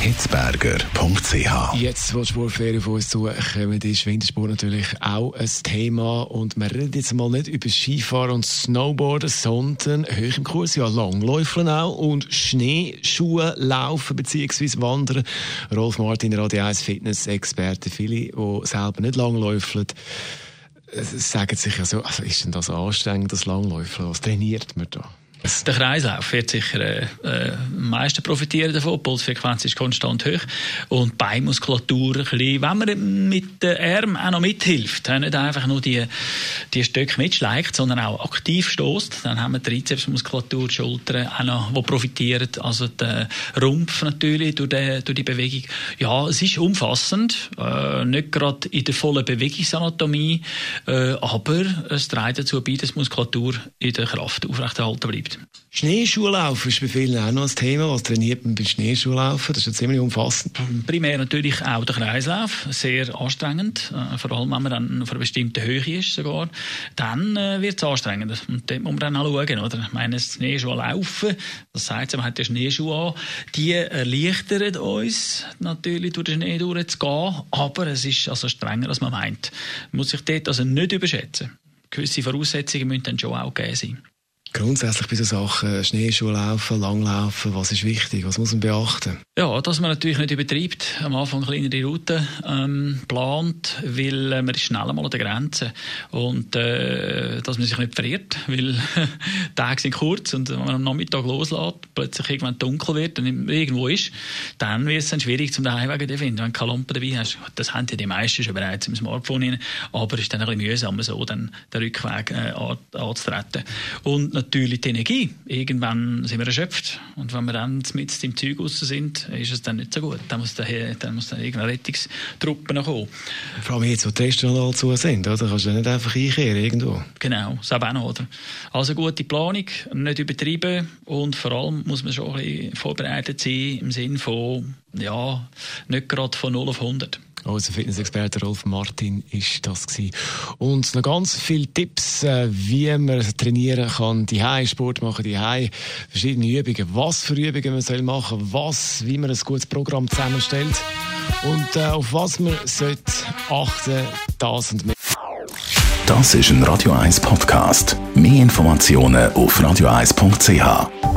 hitzberger.ch. Jetzt, wo die Sportferien von uns zu kommen, ist Wintersport natürlich auch ein Thema. Und wir reden jetzt mal nicht über Skifahren und Snowboarden, sondern hoch im Kurs ja Langläufeln auch und Schneeschuhe laufen bzw. wandern. Rolf Martin, Radio 1 Fitness-Experte. Viele, die selber nicht langläufeln, äh, sagen sich ja so, also ist denn das anstrengend, das Langläufeln? Was trainiert man da? Der Kreislauf wird sicher äh, äh, am meisten profitieren davon. Die Pulsfrequenz ist konstant hoch. Und Beinmuskulatur ein bisschen, wenn man mit den Armen auch noch mithilft, nicht einfach nur die, die Stöcke mitschleicht, sondern auch aktiv stoßt, dann haben wir die Trizepsmuskulatur, die Schultern auch noch, die profitieren. Also der Rumpf natürlich durch die, durch die Bewegung. Ja, es ist umfassend. Äh, nicht gerade in der vollen Bewegungsanatomie, äh, aber es trägt dazu bei, dass Muskulatur in der Kraft aufrechterhalten bleibt. Schneeschuhlaufen ist bei vielen auch noch ein Thema. Was trainiert man beim Schneeschuhlaufen? Das ist ja ziemlich umfassend. Primär natürlich auch der Kreislauf. Sehr anstrengend. Äh, vor allem, wenn man dann auf einer bestimmten Höhe ist sogar. Dann äh, wird es anstrengend. Und dort muss man dann auch schauen. Oder? Ich meine, das Schneeschuhlaufen, das sagt man hat den Schneeschuh an, die erleichtern uns natürlich durch den Schnee durchzugehen. Aber es ist also strenger, als man meint. Man muss sich dort also nicht überschätzen. Gewisse Voraussetzungen müssen dann schon auch gegeben sein. Grundsätzlich bei so Sachen, Schneeschuhe laufen, Langlaufen, was ist wichtig? Was muss man beachten? Ja, dass man natürlich nicht übertreibt, am Anfang kleinere Routen ähm, plant, weil äh, man ist schnell mal an der Grenze und äh, dass man sich nicht friert, weil Tage sind kurz und wenn man am Nachmittag loslässt, plötzlich irgendwann dunkel wird und irgendwo ist, dann wird es dann schwierig zum Heimweg zu finden, wenn du keine Lampe dabei hast. Das haben ja die meisten schon bereits im Smartphone rein, aber es ist dann ein bisschen mühsam, so dann den Rückweg äh, anzutreten. Und natürlich die Energie. Irgendwann sind wir erschöpft. Und wenn wir dann mit im Zeug raus sind, ist es dann nicht so gut. Dann muss, daher, dann muss dann irgendeine Rettungstruppe noch kommen. Vor allem jetzt, wo die Restaurants zu sind, oder? kannst du nicht einfach einkehren irgendwo. Genau, das auch noch, oder? Also gute Planung, nicht übertreiben und vor allem muss man schon ein bisschen vorbereitet sein im Sinne von, ja, nicht gerade von 0 auf 100. Unser Fitnessexperte Rolf Martin ist das gewesen. Und noch ganz viele Tipps, äh, wie man trainieren kann, die Sport machen, die verschiedene Übungen, was für Übungen man soll machen, was, wie man ein gutes Programm zusammenstellt und äh, auf was man sollte achten, das und mehr. Das ist ein Radio 1 Podcast. Mehr Informationen auf radio1.ch.